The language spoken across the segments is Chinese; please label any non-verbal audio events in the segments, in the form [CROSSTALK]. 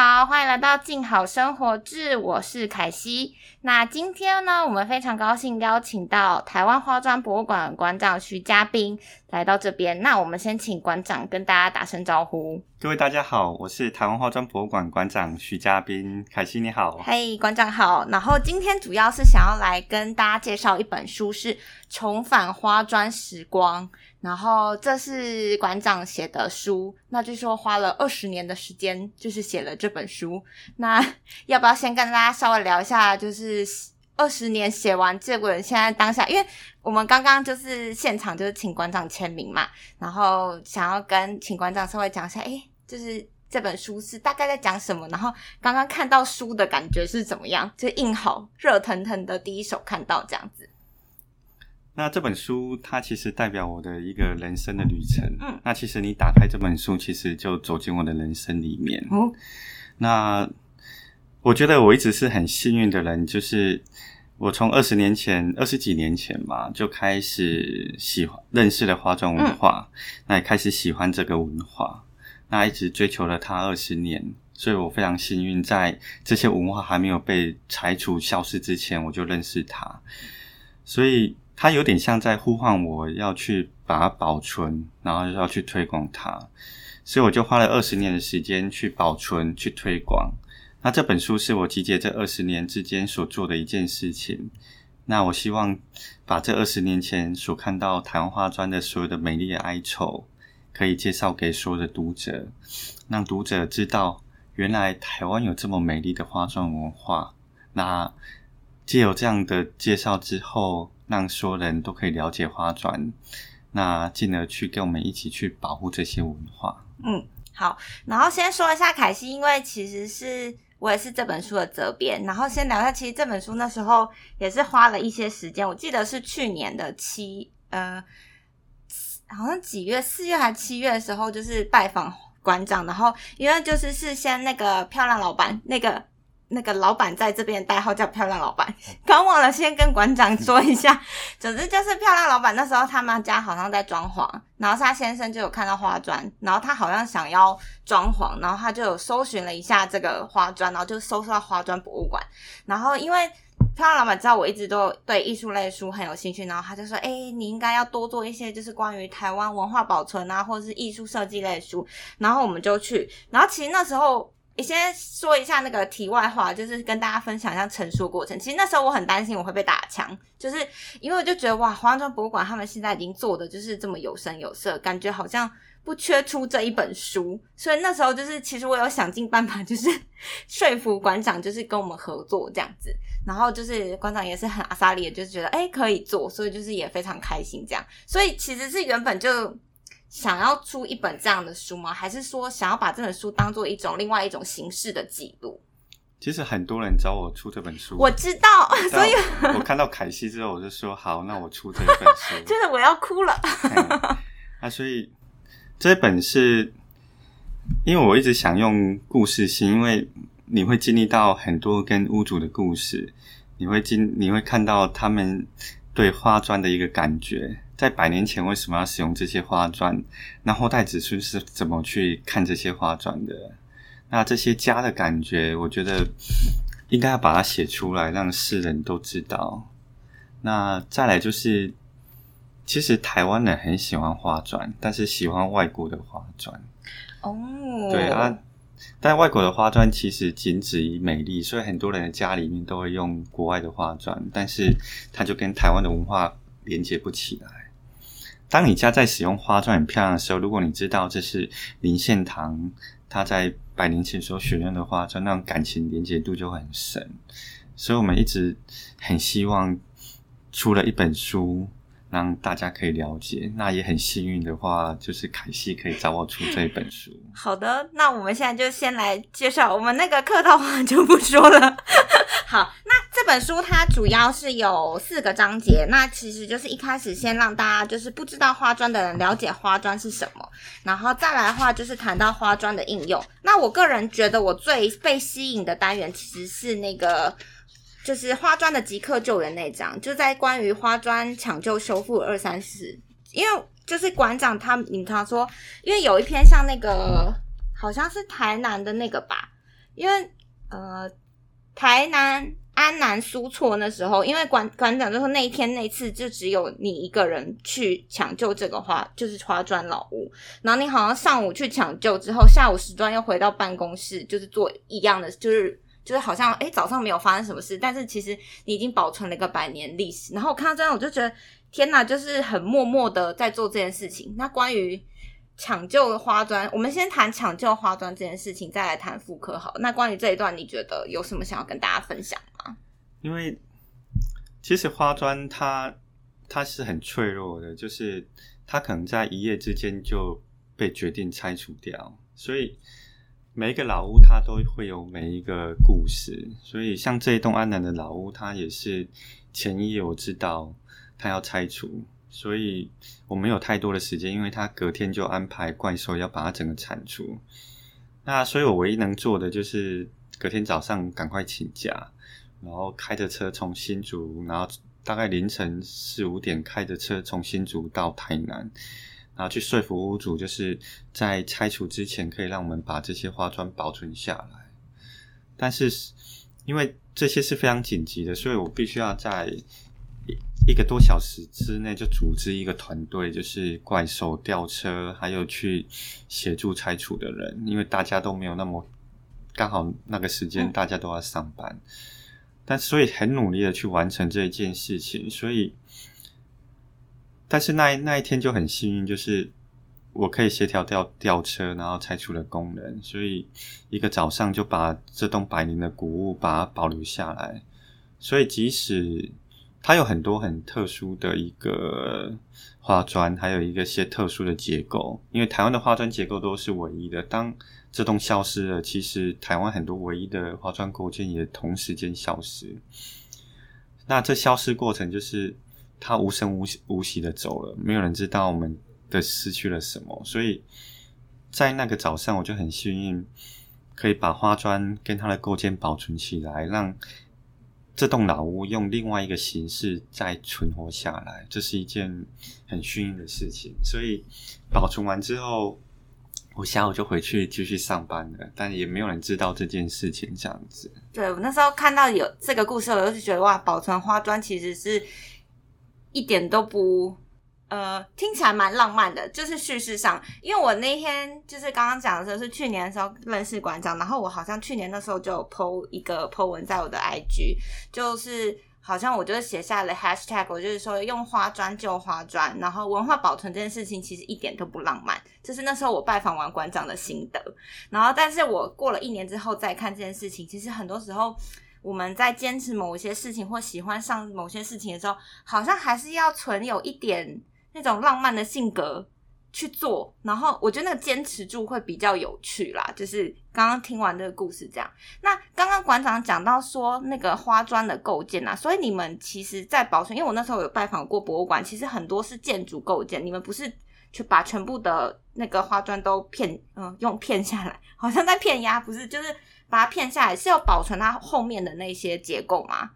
好，欢迎来到静好生活志，我是凯西。那今天呢，我们非常高兴邀请到台湾花砖博物馆馆长徐嘉宾来到这边。那我们先请馆长跟大家打声招呼。各位大家好，我是台湾化妆博物馆馆长徐嘉宾，凯西你好。嘿，馆长好。然后今天主要是想要来跟大家介绍一本书，是《重返花砖时光》。然后这是馆长写的书，那就说花了二十年的时间，就是写了这本书。那 [LAUGHS] 要不要先跟大家稍微聊一下，就是二十年写完这本，现在当下，因为我们刚刚就是现场就是请馆长签名嘛，然后想要跟请馆长稍微讲一下，哎，就是这本书是大概在讲什么，然后刚刚看到书的感觉是怎么样，就印好热腾腾的第一手看到这样子。那这本书它其实代表我的一个人生的旅程。嗯，那其实你打开这本书，其实就走进我的人生里面。哦，那我觉得我一直是很幸运的人，就是我从二十年前、二十几年前吧，就开始喜欢认识了花砖文化，那也开始喜欢这个文化，那一直追求了它二十年，所以我非常幸运，在这些文化还没有被拆除、消失之前，我就认识它，所以。它有点像在呼唤我要去把它保存，然后要去推广它，所以我就花了二十年的时间去保存、去推广。那这本书是我集结这二十年之间所做的一件事情。那我希望把这二十年前所看到台湾花砖的所有的美丽的哀愁，可以介绍给所有的读者，让读者知道原来台湾有这么美丽的花砖文化。那借有这样的介绍之后。让所有人都可以了解花砖，那进而去跟我们一起去保护这些文化。嗯，好。然后先说一下凯西，因为其实是我也是这本书的责编。然后先聊一下，其实这本书那时候也是花了一些时间。我记得是去年的七呃，好像几月四月还七月的时候，就是拜访馆长。然后因为就是事先那个漂亮老板那个。那个老板在这边代号叫漂亮老板，[LAUGHS] 刚忘了先跟馆长说一下。总 [LAUGHS] 之就是漂亮老板那时候他们家好像在装潢，然后他先生就有看到花砖，然后他好像想要装潢，然后他就有搜寻了一下这个花砖，然后就搜索到花砖博物馆。然后因为漂亮老板知道我一直都对艺术类书很有兴趣，然后他就说：“哎，你应该要多做一些就是关于台湾文化保存啊，或者是艺术设计类书。”然后我们就去，然后其实那时候。你先说一下那个题外话，就是跟大家分享一下成书过程。其实那时候我很担心我会被打枪，就是因为我就觉得哇，化妆博物馆他们现在已经做的就是这么有声有色，感觉好像不缺出这一本书。所以那时候就是其实我有想尽办法，就是 [LAUGHS] 说服馆长，就是跟我们合作这样子。然后就是馆长也是很阿萨利，就是觉得哎可以做，所以就是也非常开心这样。所以其实是原本就。想要出一本这样的书吗？还是说想要把这本书当做一种另外一种形式的记录？其实很多人找我出这本书，我知道，所以我看到凯西之后，我就说好，那我出这本书，[LAUGHS] 真的我要哭了。那所以这本是因为我一直想用故事性，因为你会经历到很多跟屋主的故事，你会经你会看到他们对花砖的一个感觉。在百年前为什么要使用这些花砖？那后代子孙是怎么去看这些花砖的？那这些家的感觉，我觉得应该要把它写出来，让世人都知道。那再来就是，其实台湾人很喜欢花砖，但是喜欢外国的花砖。哦，对啊，但外国的花砖其实仅止于美丽，所以很多人的家里面都会用国外的花砖，但是它就跟台湾的文化连接不起来。当你家在使用花砖很漂亮的时候，如果你知道这是林献堂他在百年前所选用的花砖，那种感情连接度就很深。所以我们一直很希望出了一本书。让大家可以了解，那也很幸运的话，就是凯西可以找我出这一本书。好的，那我们现在就先来介绍我们那个客套话就不说了。[LAUGHS] 好，那这本书它主要是有四个章节，那其实就是一开始先让大家就是不知道花砖的人了解花砖是什么，然后再来的话就是谈到花砖的应用。那我个人觉得我最被吸引的单元其实是那个。就是花砖的即刻救援那张，就在关于花砖抢救修复二三四，因为就是馆长他，你他说，因为有一篇像那个好像是台南的那个吧，因为呃，台南安南苏措那时候，因为馆馆长就说那一天那次就只有你一个人去抢救这个花，就是花砖老屋。然后你好像上午去抢救之后，下午时段又回到办公室，就是做一样的，就是就是好像哎早上没有发生什么事，但是其实你已经保存了一个百年历史。然后我看到这样，我就觉得天哪，就是很默默的在做这件事情。那关于抢救花砖，我们先谈抢救花砖这件事情，再来谈妇科好。那关于这一段，你觉得有什么想要跟大家分享？因为其实花砖它它是很脆弱的，就是它可能在一夜之间就被决定拆除掉，所以每一个老屋它都会有每一个故事。所以像这一栋安南的老屋，它也是前一夜我知道它要拆除。所以我没有太多的时间，因为它隔天就安排怪兽要把它整个铲除。那所以我唯一能做的就是隔天早上赶快请假，然后开着车从新竹，然后大概凌晨四五点开着车从新竹到台南，然后去说服屋主，就是在拆除之前可以让我们把这些花砖保存下来。但是因为这些是非常紧急的，所以我必须要在。一个多小时之内就组织一个团队，就是怪兽吊车，还有去协助拆除的人，因为大家都没有那么刚好那个时间，大家都要上班，但所以很努力的去完成这一件事情。所以，但是那那一天就很幸运，就是我可以协调吊吊车，然后拆除了工人，所以一个早上就把这栋百年的古物把它保留下来。所以即使它有很多很特殊的一个花砖，还有一个些特殊的结构。因为台湾的花砖结构都是唯一的，当这栋消失了，其实台湾很多唯一的花砖构件也同时间消失。那这消失过程就是它无声无息无息的走了，没有人知道我们的失去了什么。所以在那个早上，我就很幸运可以把花砖跟它的构件保存起来，让。这栋老屋用另外一个形式再存活下来，这是一件很幸运的事情。所以保存完之后，我下午就回去继续上班了。但也没有人知道这件事情，这样子。对我那时候看到有这个故事，我就是觉得哇，保存花砖其实是一点都不。呃，听起来蛮浪漫的，就是叙事上，因为我那天就是刚刚讲的时候是去年的时候认识馆长，然后我好像去年那时候就 po 一个 po 文在我的 IG，就是好像我就是写下了 hashtag，我就是说用花砖救花砖，然后文化保存这件事情其实一点都不浪漫，这是那时候我拜访完馆长的心得，然后但是我过了一年之后再看这件事情，其实很多时候我们在坚持某些事情或喜欢上某些事情的时候，好像还是要存有一点。那种浪漫的性格去做，然后我觉得那个坚持住会比较有趣啦。就是刚刚听完这个故事，这样。那刚刚馆长讲到说那个花砖的构建啊，所以你们其实，在保存，因为我那时候有拜访过博物馆，其实很多是建筑构件，你们不是去把全部的那个花砖都片，嗯，用片下来，好像在片压，不是，就是把它片下来，是要保存它后面的那些结构吗？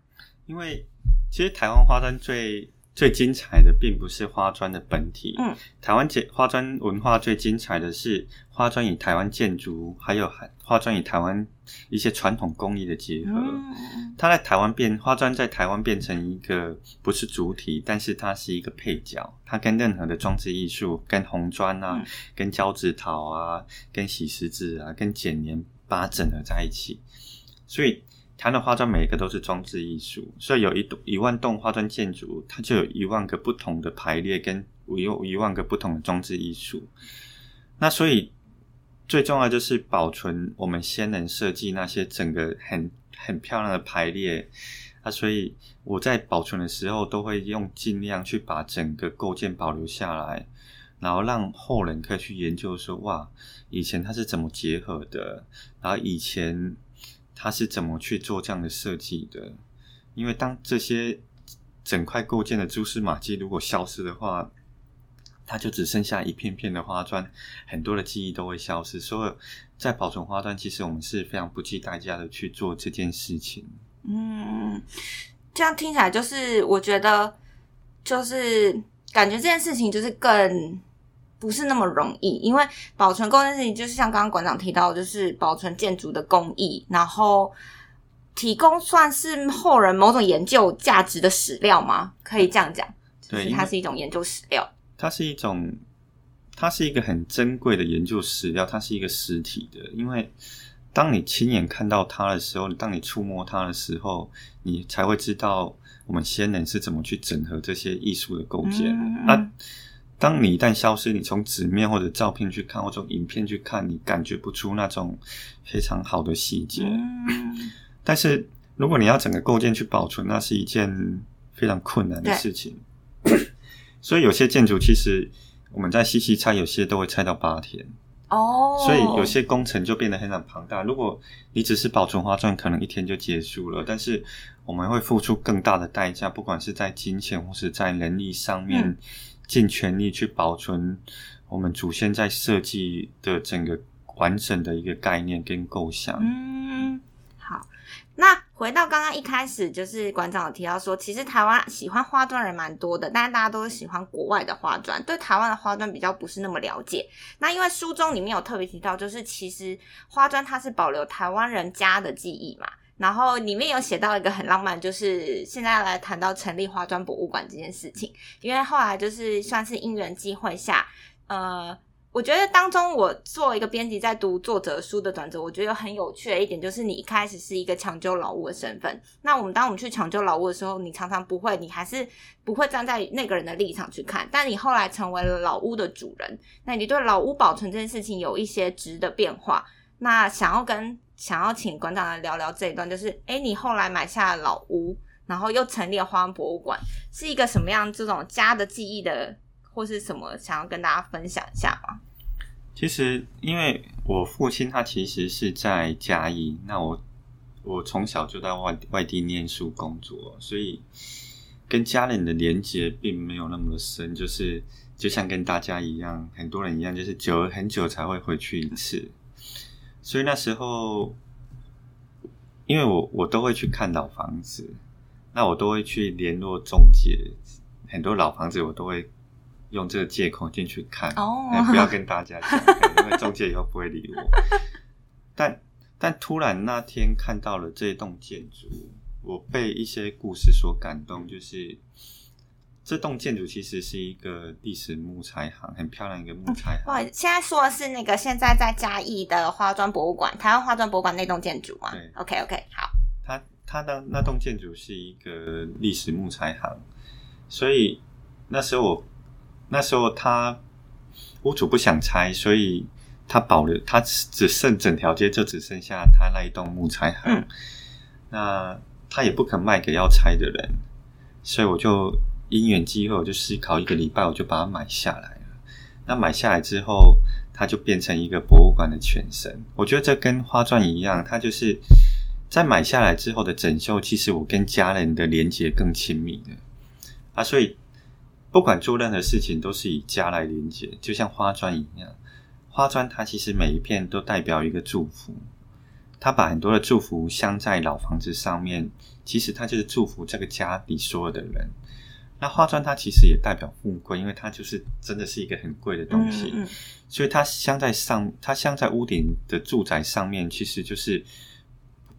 因为其实台湾花砖最。最精彩的并不是花砖的本体，嗯，台湾建花砖文化最精彩的是花砖与台湾建筑，还有花砖与台湾一些传统工艺的结合。它在台湾变花砖在台湾变成一个不是主体，但是它是一个配角。它跟任何的装置艺术，跟红砖啊，跟胶纸陶啊，跟洗石子啊，跟剪黏把它整合在一起，所以。它的花砖每一个都是装置艺术，所以有一栋一万栋花砖建筑，它就有一万个不同的排列，跟有一万个不同的装置艺术。那所以最重要就是保存我们先人设计那些整个很很漂亮的排列啊。所以我在保存的时候，都会用尽量去把整个构件保留下来，然后让后人可以去研究说，哇，以前它是怎么结合的，然后以前。他是怎么去做这样的设计的？因为当这些整块构件的蛛丝马迹如果消失的话，它就只剩下一片片的花砖，很多的记忆都会消失。所以，在保存花砖，其实我们是非常不计代价的去做这件事情。嗯，这样听起来就是，我觉得就是感觉这件事情就是更。不是那么容易，因为保存工这件事情，就是像刚刚馆长提到，就是保存建筑的工艺，然后提供算是后人某种研究价值的史料吗？可以这样讲，对，它是一种研究史料，它是一种，它是一个很珍贵的研究史料，它是一个实体的，因为当你亲眼看到它的时候，当你触摸它的时候，你才会知道我们先人是怎么去整合这些艺术的构建啊。当你一旦消失，你从纸面或者照片去看，或者影片去看，你感觉不出那种非常好的细节。但是，如果你要整个构建去保存，那是一件非常困难的事情。[COUGHS] 所以，有些建筑其实我们在细细拆，有些都会拆到八天。哦，所以有些工程就变得非常庞大。如果你只是保存花砖，可能一天就结束了。但是我们会付出更大的代价，不管是在金钱或是在人力上面。尽全力去保存我们祖先在设计的整个完整的一个概念跟构想。嗯，好。那回到刚刚一开始，就是馆长有提到说，其实台湾喜欢花砖人蛮多的，但是大家都是喜欢国外的花砖，对台湾的花砖比较不是那么了解。那因为书中里面有特别提到，就是其实花砖它是保留台湾人家的记忆嘛。然后里面有写到一个很浪漫，就是现在来谈到成立花砖博物馆这件事情。因为后来就是算是因缘际会下，呃，我觉得当中我做一个编辑在读作者书的转折，我觉得很有趣的一点就是，你一开始是一个抢救老屋的身份。那我们当我们去抢救老屋的时候，你常常不会，你还是不会站在那个人的立场去看。但你后来成为了老屋的主人，那你对老屋保存这件事情有一些值的变化。那想要跟想要请馆长来聊聊这一段，就是哎，你后来买下了老屋，然后又成立了花博物馆，是一个什么样这种家的记忆的，或是什么想要跟大家分享一下吗？其实，因为我父亲他其实是在嘉义，那我我从小就在外外地念书工作，所以跟家人的连接并没有那么的深，就是就像跟大家一样，很多人一样，就是久很久才会回去一次。所以那时候，因为我我都会去看老房子，那我都会去联络中介，很多老房子我都会用这个借口进去看，不要跟大家讲，因为中介以后不会理我。但但突然那天看到了这栋建筑，我被一些故事所感动，就是。这栋建筑其实是一个历史木材行，很漂亮一个木材行。哇，现在说的是那个现在在嘉义的化妆博物馆，台湾化妆博物馆那栋建筑吗？对，OK OK，好。它它的那栋建筑是一个历史木材行，所以那时候我那时候他屋主不想拆，所以他保留，他只剩整条街就只剩下他那一栋木材行。那他也不肯卖给要拆的人，所以我就。因缘机会，我就思考一个礼拜，我就把它买下来了。那买下来之后，它就变成一个博物馆的全身。我觉得这跟花钻一样，它就是在买下来之后的整修，其实我跟家人的连接更亲密的啊。所以不管做任何事情，都是以家来连接，就像花砖一样。花砖它其实每一片都代表一个祝福，它把很多的祝福镶在老房子上面，其实它就是祝福这个家里所有的人。那花砖它其实也代表富贵，因为它就是真的是一个很贵的东西，所以它镶在上，它镶在屋顶的住宅上面，其实就是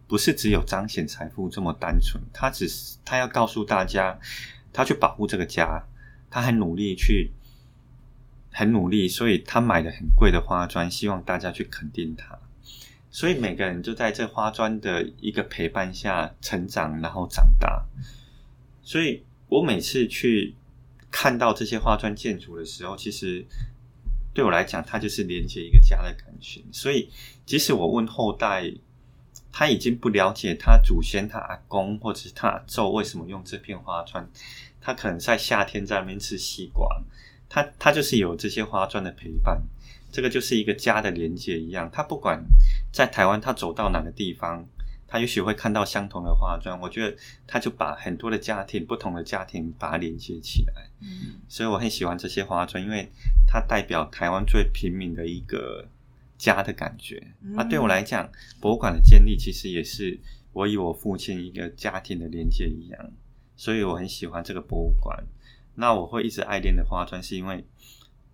不是只有彰显财富这么单纯，它只是它要告诉大家，他去保护这个家，他很努力去，很努力，所以他买了很贵的花砖，希望大家去肯定他，所以每个人就在这花砖的一个陪伴下成长，然后长大，所以。我每次去看到这些花砖建筑的时候，其实对我来讲，它就是连接一个家的感情。所以，即使我问后代，他已经不了解他祖先、他阿公或者是他阿祖为什么用这片花砖，他可能在夏天在那边吃西瓜，他他就是有这些花砖的陪伴，这个就是一个家的连接一样。他不管在台湾，他走到哪个地方。他也许会看到相同的化妆，我觉得他就把很多的家庭、不同的家庭把它连接起来。嗯，所以我很喜欢这些花砖，因为它代表台湾最平民的一个家的感觉。啊，对我来讲，博物馆的建立其实也是我与我父亲一个家庭的连接一样，所以我很喜欢这个博物馆。那我会一直爱恋的花砖，是因为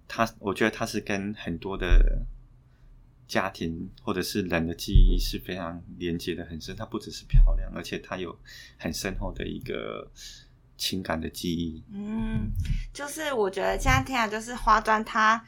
它，我觉得它是跟很多的家庭或者是人的记忆是非常连接的很深。它不只是漂亮，而且它有很深厚的一个情感的记忆。嗯，就是我觉得现在听啊就是花砖它。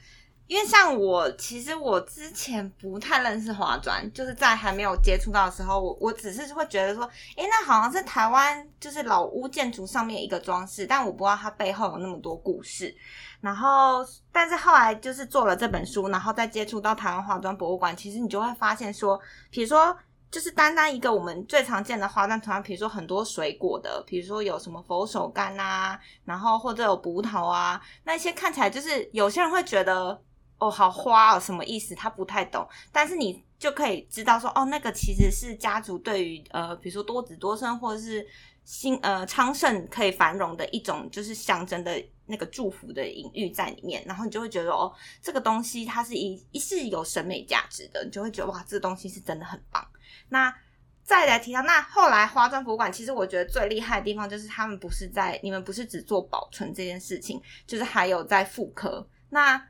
因为像我，其实我之前不太认识花砖，就是在还没有接触到的时候，我我只是会觉得说，诶，那好像是台湾就是老屋建筑上面一个装饰，但我不知道它背后有那么多故事。然后，但是后来就是做了这本书，然后再接触到台湾花砖博物馆，其实你就会发现说，比如说，就是单单一个我们最常见的花砖图案，比如说很多水果的，比如说有什么佛手柑啊，然后或者有葡萄啊，那些看起来就是有些人会觉得。哦，好花哦，什么意思？他不太懂，但是你就可以知道说，哦，那个其实是家族对于呃，比如说多子多孙或者是兴呃昌盛可以繁荣的一种，就是象征的那个祝福的隐喻在里面。然后你就会觉得，哦，这个东西它是一一是有审美价值的，你就会觉得哇，这个东西是真的很棒。那再来提到，那后来花砖博物馆，其实我觉得最厉害的地方就是他们不是在你们不是只做保存这件事情，就是还有在复刻那。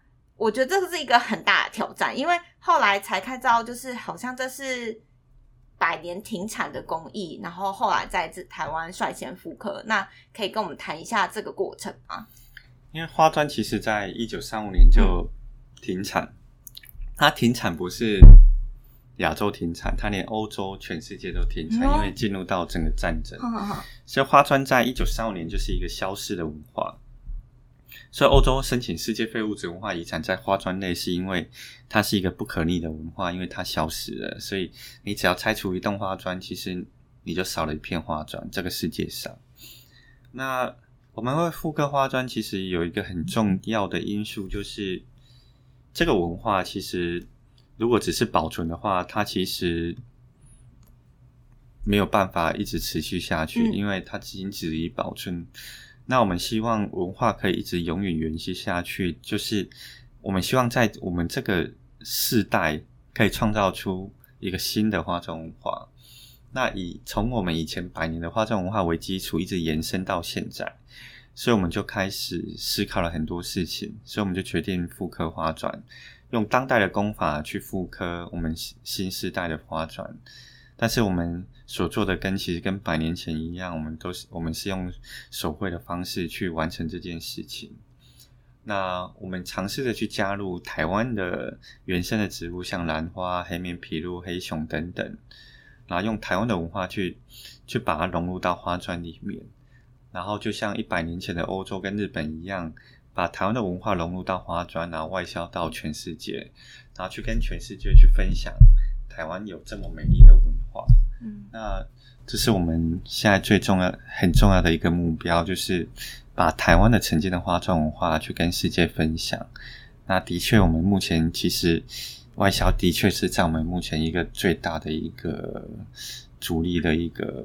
我觉得这是一个很大的挑战，因为后来才看到，就是好像这是百年停产的工艺，然后后来在台湾率先复刻。那可以跟我们谈一下这个过程吗？因为花砖其实在一九三五年就停产，它停产不是亚洲停产，它连欧洲、全世界都停产，因为进入到整个战争。所以花砖在一九三五年就是一个消失的文化。所以，欧洲申请世界非物质文化遗产在花砖类，是因为它是一个不可逆的文化，因为它消失了。所以，你只要拆除一栋花砖，其实你就少了一片花砖。这个世界上，那我们会复刻花砖，其实有一个很重要的因素，就是这个文化其实如果只是保存的话，它其实没有办法一直持续下去，因为它仅止于保存。那我们希望文化可以一直永远延续下去，就是我们希望在我们这个世代可以创造出一个新的化妆文化。那以从我们以前百年的化妆文化为基础，一直延伸到现在，所以我们就开始思考了很多事情，所以我们就决定复刻花砖，用当代的功法去复刻我们新新时代的花砖。但是我们所做的跟其实跟百年前一样，我们都是我们是用手绘的方式去完成这件事情。那我们尝试着去加入台湾的原生的植物，像兰花、黑面琵鹭、黑熊等等，然后用台湾的文化去去把它融入到花砖里面。然后就像一百年前的欧洲跟日本一样，把台湾的文化融入到花砖，然后外销到全世界，然后去跟全世界去分享。台湾有这么美丽的文化，嗯，那这是我们现在最重要、很重要的一个目标，就是把台湾的曾经的花妆文化去跟世界分享。那的确，我们目前其实外销的确是在我们目前一个最大的一个主力的一个。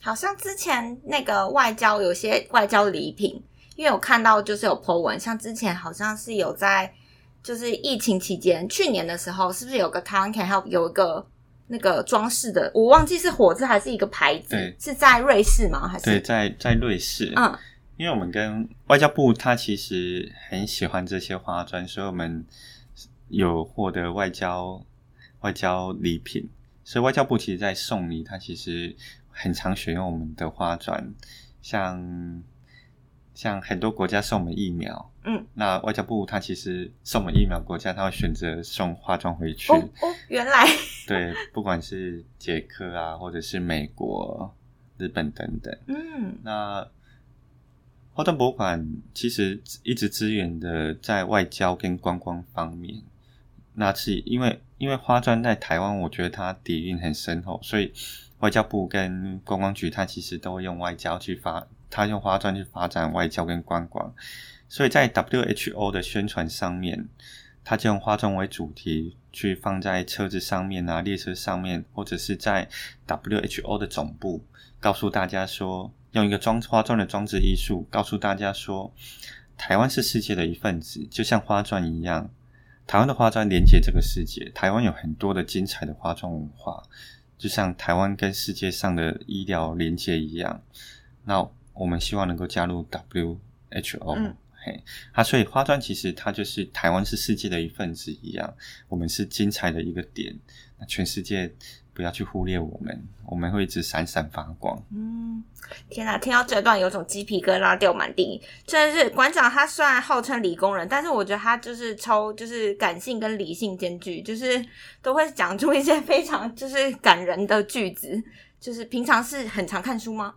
好像之前那个外交有些外交礼品，因为我看到就是有 po 文，像之前好像是有在。就是疫情期间，去年的时候，是不是有个 “Can Can Help 有一个那个装饰的？我忘记是火字还是一个牌子？是在瑞士吗？还是对，在在瑞士。嗯，因为我们跟外交部，他其实很喜欢这些花砖，所以我们有获得外交外交礼品。所以外交部其实，在送礼，他其实很常选用我们的花砖，像。像很多国家送我们疫苗，嗯，那外交部它其实送我们疫苗国家，它会选择送化妆回去。哦，原来 [LAUGHS] 对，不管是捷克啊，或者是美国、日本等等，嗯，那化妆博物馆其实一直支援的在外交跟观光方面。那是因为因为花砖在台湾，我觉得它底蕴很深厚，所以外交部跟观光局它其实都会用外交去发。他用花砖去发展外交跟观光，所以在 WHO 的宣传上面，他就用花砖为主题去放在车子上面啊、列车上面，或者是在 WHO 的总部，告诉大家说，用一个装花砖的装置艺术，告诉大家说，台湾是世界的一份子，就像花砖一样，台湾的花砖连接这个世界，台湾有很多的精彩的花砖文化，就像台湾跟世界上的医疗连接一样，那。我们希望能够加入 WHO，嘿，啊，所以花砖其实它就是台湾是世界的一份子一样，我们是精彩的一个点，那全世界。不要去忽略我们，我们会一直闪闪发光。嗯，天哪，听到这段有种鸡皮疙瘩掉满地。真的是馆长，他虽然号称理工人，但是我觉得他就是超就是感性跟理性兼具，就是都会讲出一些非常就是感人的句子。就是平常是很常看书吗？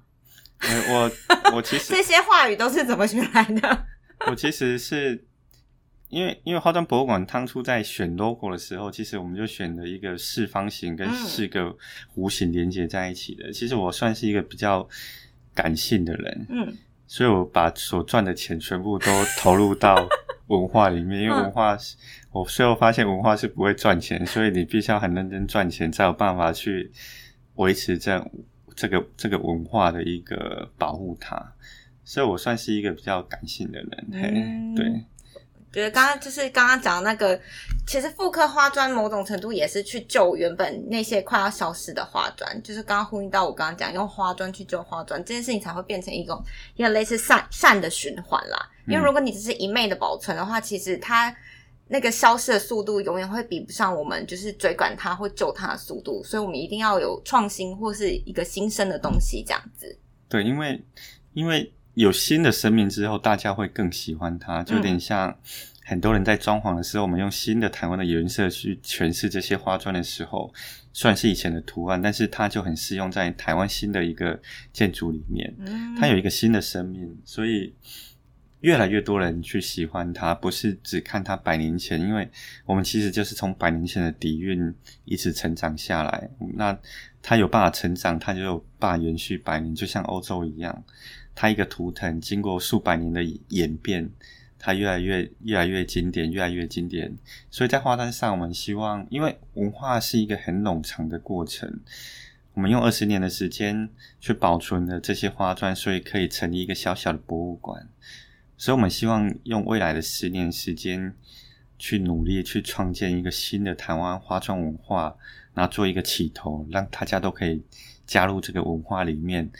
我我其实这些话语都是怎么学来的？我其实是。因为因为化妆博物馆当初在选 logo 的时候，其实我们就选了一个四方形跟四个弧形连接在一起的。其实我算是一个比较感性的人，嗯，所以我把所赚的钱全部都投入到 [LAUGHS] 文化里面。因为文化，我最后发现文化是不会赚钱，所以你必须要很认真赚钱，才有办法去维持这这个这个文化的一个保护它。所以我算是一个比较感性的人，嘿，对。觉得刚刚就是刚刚讲的那个，其实复刻花砖某种程度也是去救原本那些快要消失的花砖，就是刚刚呼应到我刚刚讲用花砖去救花砖这件事情，才会变成一种一个类似善善的循环啦。因为如果你只是一昧的保存的话，其实它那个消失的速度永远会比不上我们就是追赶它或救它的速度，所以我们一定要有创新或是一个新生的东西这样子。对，因为因为。有新的生命之后，大家会更喜欢它，就有点像很多人在装潢的时候，我们用新的台湾的颜色去诠释这些花砖的时候，算是以前的图案，但是它就很适用在台湾新的一个建筑里面。它有一个新的生命，所以越来越多人去喜欢它，不是只看它百年前，因为我们其实就是从百年前的底蕴一直成长下来，那它有办法成长，它就有办法延续百年，就像欧洲一样。它一个图腾经过数百年的演变，它越来越越来越经典，越来越经典。所以在花单上，我们希望，因为文化是一个很冗长的过程，我们用二十年的时间去保存了这些花砖，所以可以成立一个小小的博物馆。所以我们希望用未来的十年时间去努力去创建一个新的台湾花砖文化，然后做一个起头，让大家都可以加入这个文化里面。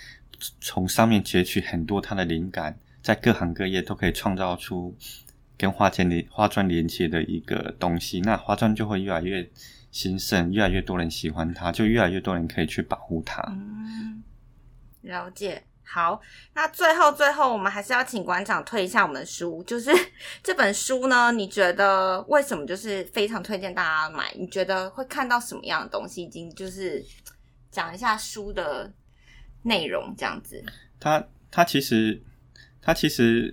从上面截取很多它的灵感，在各行各业都可以创造出跟花间连花砖连接的一个东西，那花砖就会越来越兴盛，越来越多人喜欢它，就越来越多人可以去保护它。嗯，了解。好，那最后最后，我们还是要请馆长推一下我们的书，就是 [LAUGHS] 这本书呢，你觉得为什么就是非常推荐大家买？你觉得会看到什么样的东西？已经就是讲一下书的。内容这样子，它它其实它其实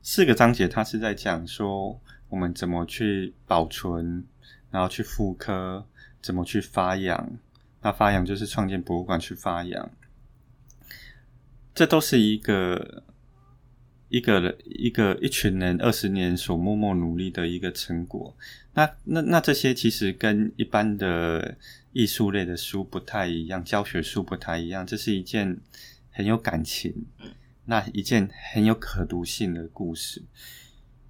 四个章节，它是在讲说我们怎么去保存，然后去复刻，怎么去发扬。那发扬就是创建博物馆去发扬，这都是一个一个一个一群人二十年所默默努力的一个成果。那那那这些其实跟一般的。艺术类的书不太一样，教学书不太一样，这是一件很有感情，那一件很有可读性的故事。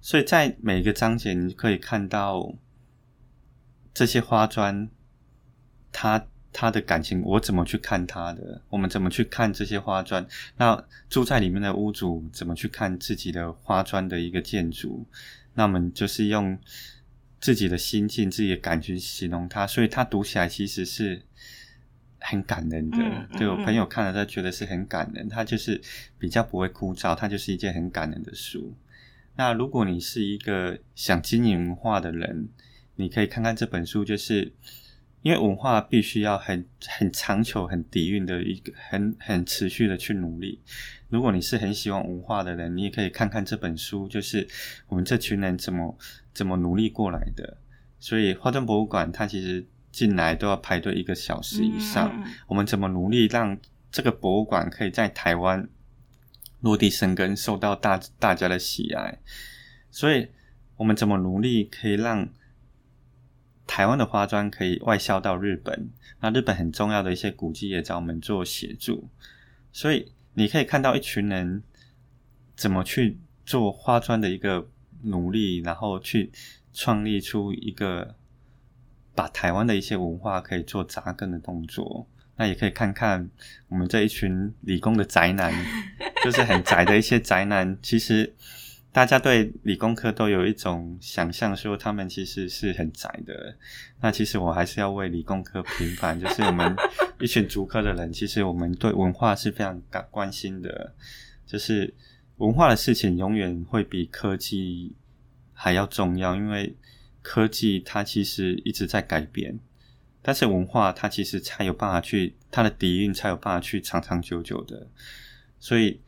所以在每一个章节，你可以看到这些花砖，它它的感情，我怎么去看他的？我们怎么去看这些花砖？那住在里面的屋主怎么去看自己的花砖的一个建筑？那我们就是用。自己的心境、自己的感觉形容它，所以它读起来其实是很感人的。对我朋友看了，他觉得是很感人。他就是比较不会枯燥，它就是一件很感人的书。那如果你是一个想经营文化的人，你可以看看这本书，就是因为文化必须要很很长久、很底蕴的一个很很持续的去努力。如果你是很喜欢文化的人，你也可以看看这本书，就是我们这群人怎么。怎么努力过来的？所以花砖博物馆，它其实进来都要排队一个小时以上。我们怎么努力让这个博物馆可以在台湾落地生根，受到大大家的喜爱？所以我们怎么努力可以让台湾的花砖可以外销到日本？那日本很重要的一些古迹也找我们做协助。所以你可以看到一群人怎么去做花砖的一个。努力，然后去创立出一个把台湾的一些文化可以做扎根的动作。那也可以看看我们这一群理工的宅男，[LAUGHS] 就是很宅的一些宅男，其实大家对理工科都有一种想象，说他们其实是很窄的。那其实我还是要为理工科平反，就是我们一群足科的人，其实我们对文化是非常感关心的。就是文化的事情永远会比科技还要重要，因为科技它其实一直在改变，但是文化它其实才有办法去它的底蕴才有办法去长长久久的，所以。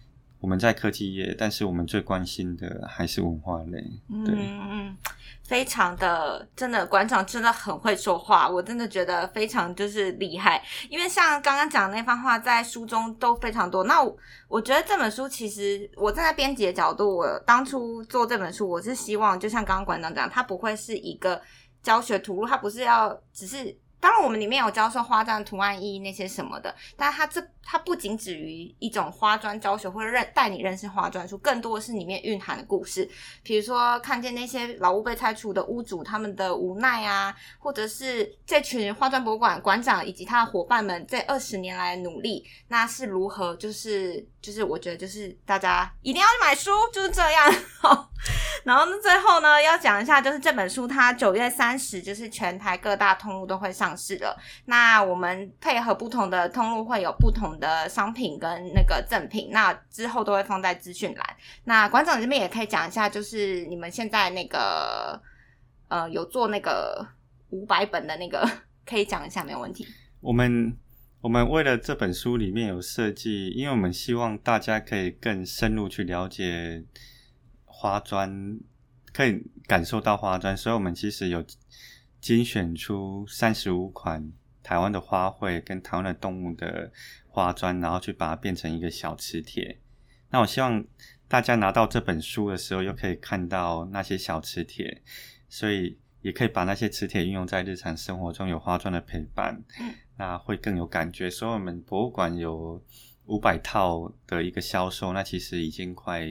我们在科技业，但是我们最关心的还是文化类。嗯嗯，非常的，真的馆长真的很会说话，我真的觉得非常就是厉害。因为像刚刚讲那番话，在书中都非常多。那我觉得这本书其实我站在编辑的角度，我当初做这本书，我是希望就像刚刚馆长讲，它不会是一个教学图录，它不是要只是。当然，我们里面有教授花砖图案意义那些什么的，但它这它不仅止于一种花砖教学，或者认带你认识花砖书，更多的是里面蕴含的故事。比如说，看见那些老屋被拆除的屋主他们的无奈啊，或者是这群花砖博物馆馆长以及他的伙伴们这二十年来的努力，那是如何？就是就是，我觉得就是大家一定要去买书，就是这样。[LAUGHS] 然后呢，最后呢，要讲一下，就是这本书它九月三十，就是全台各大通路都会上市了。那我们配合不同的通路，会有不同的商品跟那个赠品。那之后都会放在资讯栏。那馆长这边也可以讲一下，就是你们现在那个呃有做那个五百本的那个，[LAUGHS] 可以讲一下，没有问题。我们我们为了这本书里面有设计，因为我们希望大家可以更深入去了解。花砖可以感受到花砖，所以我们其实有精选出三十五款台湾的花卉跟台湾的动物的花砖，然后去把它变成一个小磁铁。那我希望大家拿到这本书的时候，又可以看到那些小磁铁，所以也可以把那些磁铁运用在日常生活中，有花砖的陪伴，那会更有感觉。所以我们博物馆有五百套的一个销售，那其实已经快。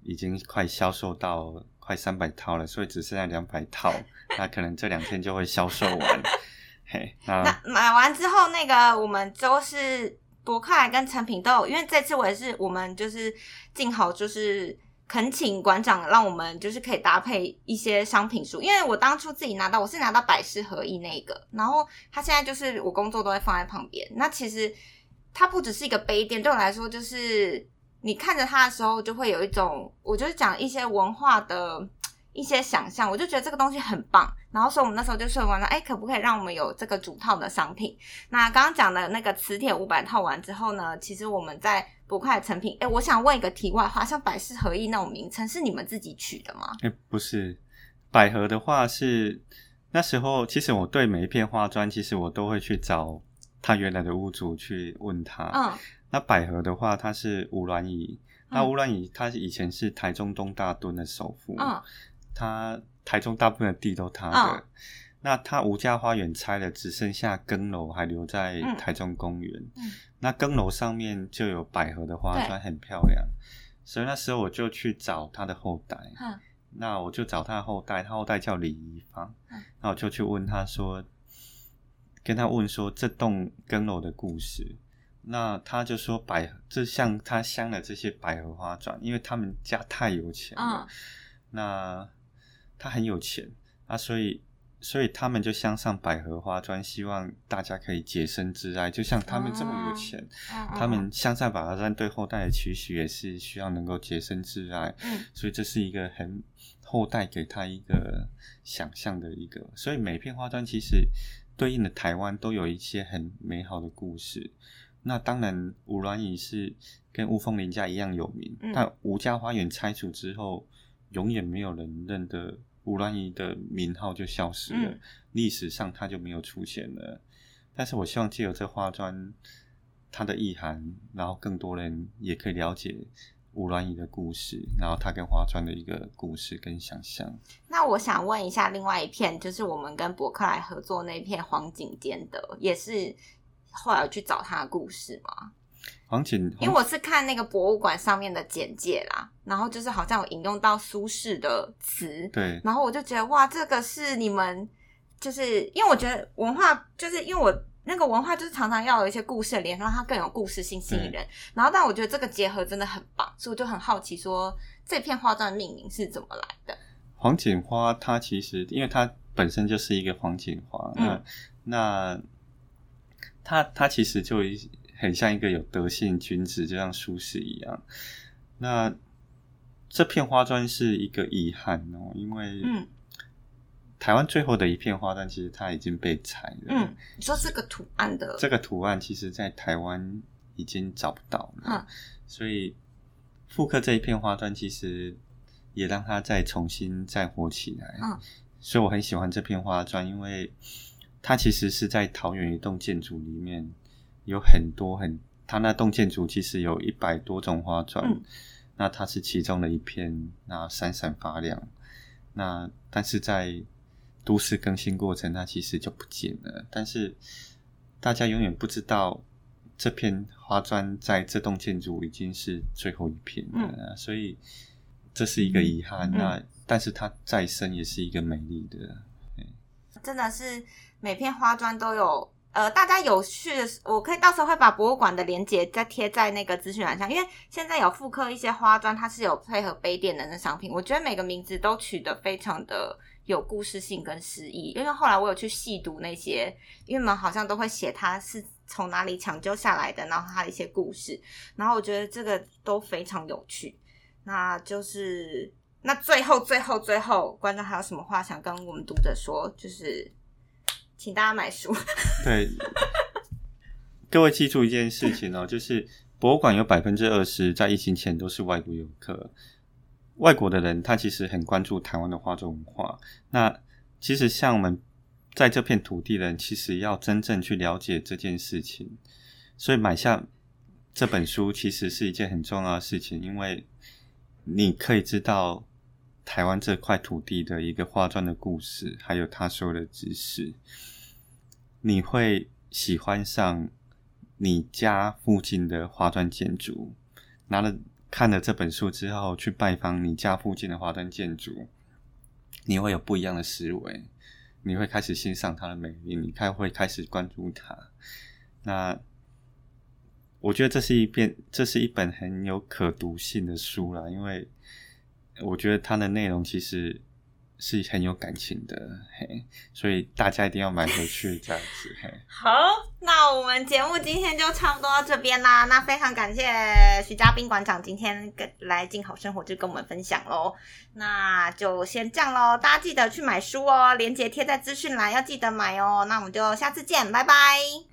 已经快销售到快三百套了，所以只剩下两百套，那可能这两天就会销售完。嘿，那买完之后，那个我们都是博客来跟成品都有，因为这次我也是我们就是正好就是恳请馆长让我们就是可以搭配一些商品书，因为我当初自己拿到我是拿到百事合一那个，然后它现在就是我工作都会放在旁边。那其实它不只是一个杯垫，对我来说就是。你看着它的时候，就会有一种，我就是讲一些文化的一些想象，我就觉得这个东西很棒。然后，所以我们那时候就说完了，哎，可不可以让我们有这个主套的商品？那刚刚讲的那个磁铁五百套完之后呢，其实我们在不快成品。哎，我想问一个题外话，像百事合一那种名称是你们自己取的吗？哎，不是，百合的话是那时候，其实我对每一片花砖，其实我都会去找他原来的屋主去问他。嗯。那百合的话，它是吴鸾仪。那吴鸾仪，他以前是台中东大墩的首富。嗯，他台中大部分的地都他的。那他吴家花园拆了，只剩下更楼还留在台中公园。嗯，那更楼上面就有百合的花砖，很漂亮。所以那时候我就去找他的后代。嗯，那我就找他的后代，他后代叫李怡芳。嗯，那我就去问他说，跟他问说这栋更楼的故事。那他就说百，就像他镶的这些百合花砖，因为他们家太有钱了。那他很有钱啊，所以所以他们就镶上百合花砖，希望大家可以洁身自爱。就像他们这么有钱，他们镶上百合砖，对后代的期许也是需要能够洁身自爱。所以这是一个很后代给他一个想象的一个。所以每片花砖其实对应的台湾都有一些很美好的故事。那当然，吴鸾仪是跟吴凤林家一样有名，但吴家花园拆除之后，永远没有人认得吴鸾仪的名号就消失了，历史上他就没有出现了。但是我希望借由这花砖，它的意涵，然后更多人也可以了解吴鸾仪的故事，然后他跟花砖的一个故事跟想象。那我想问一下，另外一片就是我们跟博客来合作那片黄景间的，也是。后来去找他的故事吗？黄景，因为我是看那个博物馆上面的简介啦，然后就是好像有引用到苏轼的词，对，然后我就觉得哇，这个是你们，就是因为我觉得文化，就是因为我那个文化就是常常要有一些故事的连，让它更有故事性吸引人。然后，但我觉得这个结合真的很棒，所以我就很好奇，说这片花砖的命名是怎么来的？黄锦花，它其实因为它本身就是一个黄锦花，那那它它其实就很像一个有德性君子，就像苏轼一样。那这片花砖是一个遗憾哦，因为嗯。台湾最后的一片花砖，其实它已经被裁了。嗯，你说这个图案的这个图案，其实在台湾已经找不到了。嗯，所以复刻这一片花砖，其实也让它再重新再活起来。嗯，所以我很喜欢这片花砖，因为它其实是在桃园一栋建筑里面有很多很，它那栋建筑其实有一百多种花砖，那它是其中的一片，那闪闪发亮。那但是在都市更新过程，它其实就不见了。但是大家永远不知道，这片花砖在这栋建筑已经是最后一片了，所以这是一个遗憾。那但是它再生也是一个美丽的。真的是每片花砖都有。呃，大家有趣的，我可以到时候会把博物馆的链接再贴在那个资讯栏上，因为现在有复刻一些花砖，它是有配合杯垫的那商品。我觉得每个名字都取得非常的。有故事性跟诗意，因为后来我有去细读那些，因为们好像都会写他是从哪里抢救下来的，然后他的一些故事，然后我觉得这个都非常有趣。那就是那最后最后最后，观众还有什么话想跟我们读者说？就是请大家买书。[LAUGHS] 对，各位记住一件事情哦，就是博物馆有百分之二十在疫情前都是外国游客。外国的人，他其实很关注台湾的画作文化。那其实像我们在这片土地的人，其实要真正去了解这件事情，所以买下这本书其实是一件很重要的事情，因为你可以知道台湾这块土地的一个画砖的故事，还有他说的知识，你会喜欢上你家附近的画砖建筑，拿了。看了这本书之后，去拜访你家附近的华砖建筑，你会有不一样的思维，你会开始欣赏它的美丽，你开会开始关注它。那我觉得这是一篇，这是一本很有可读性的书了，因为我觉得它的内容其实。是很有感情的，嘿，所以大家一定要买回去这样子，嘿。[LAUGHS] 好，那我们节目今天就差不多到这边啦。那非常感谢徐嘉宾馆长今天跟来静好生活就跟我们分享喽。那就先这样喽，大家记得去买书哦，链接贴在资讯栏，要记得买哦。那我们就下次见，拜拜。